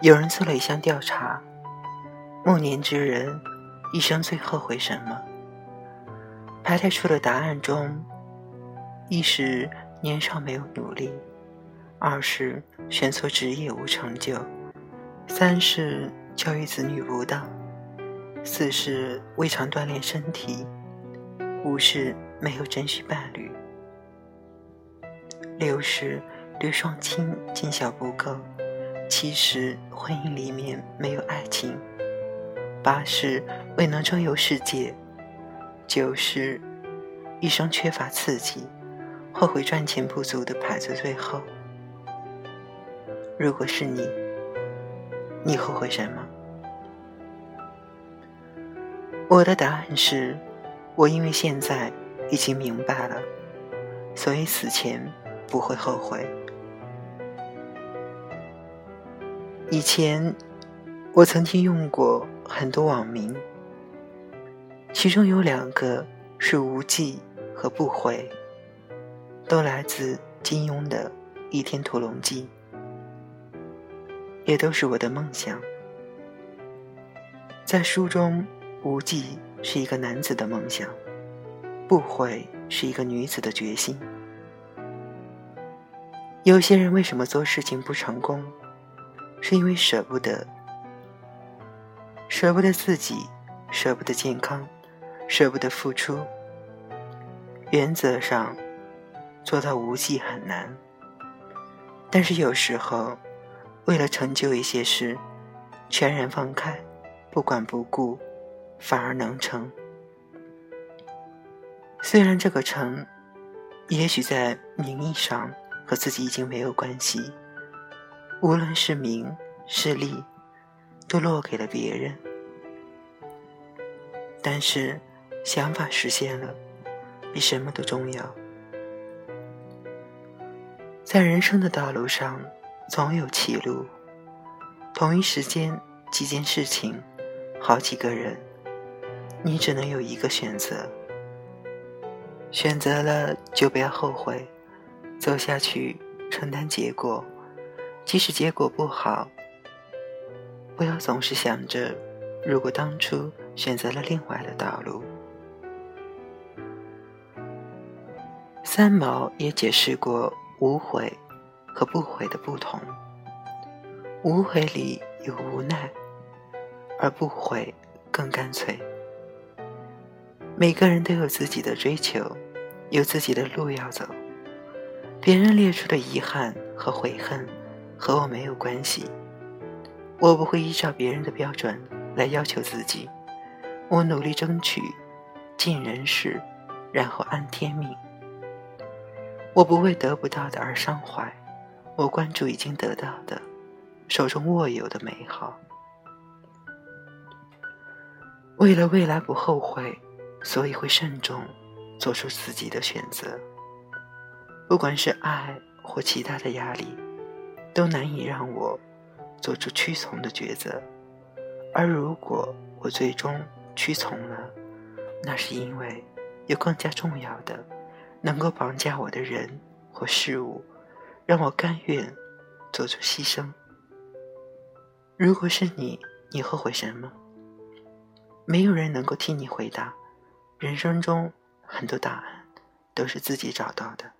有人做了一项调查：暮年之人一生最后悔什么？排列出的答案中，一是年少没有努力，二是选错职业无成就，三是教育子女不当，四是未常锻炼身体，五是没有珍惜伴侣，六是对双亲尽孝不够，七是婚姻里面没有爱情，八是未能周游世界。九是一生缺乏刺激，后悔赚钱不足的排在最后。如果是你，你后悔什么？我的答案是，我因为现在已经明白了，所以死前不会后悔。以前我曾经用过很多网名。其中有两个是无忌和不悔，都来自金庸的《倚天屠龙记》，也都是我的梦想。在书中，无忌是一个男子的梦想，不悔是一个女子的决心。有些人为什么做事情不成功，是因为舍不得，舍不得自己，舍不得健康。舍不得付出，原则上做到无忌很难，但是有时候为了成就一些事，全然放开，不管不顾，反而能成。虽然这个成，也许在名义上和自己已经没有关系，无论是名是利，都落给了别人，但是。想法实现了，比什么都重要。在人生的道路上，总有歧路。同一时间，几件事情，好几个人，你只能有一个选择。选择了就不要后悔，走下去，承担结果。即使结果不好，不要总是想着，如果当初选择了另外的道路。三毛也解释过无悔和不悔的不同。无悔里有无奈，而不悔更干脆。每个人都有自己的追求，有自己的路要走。别人列出的遗憾和悔恨和我没有关系。我不会依照别人的标准来要求自己。我努力争取，尽人事，然后安天命。我不为得不到的而伤怀，我关注已经得到的，手中握有的美好。为了未来不后悔，所以会慎重做出自己的选择。不管是爱或其他的压力，都难以让我做出屈从的抉择。而如果我最终屈从了，那是因为有更加重要的。能够绑架我的人或事物，让我甘愿做出牺牲。如果是你，你后悔什么？没有人能够替你回答。人生中很多答案都是自己找到的。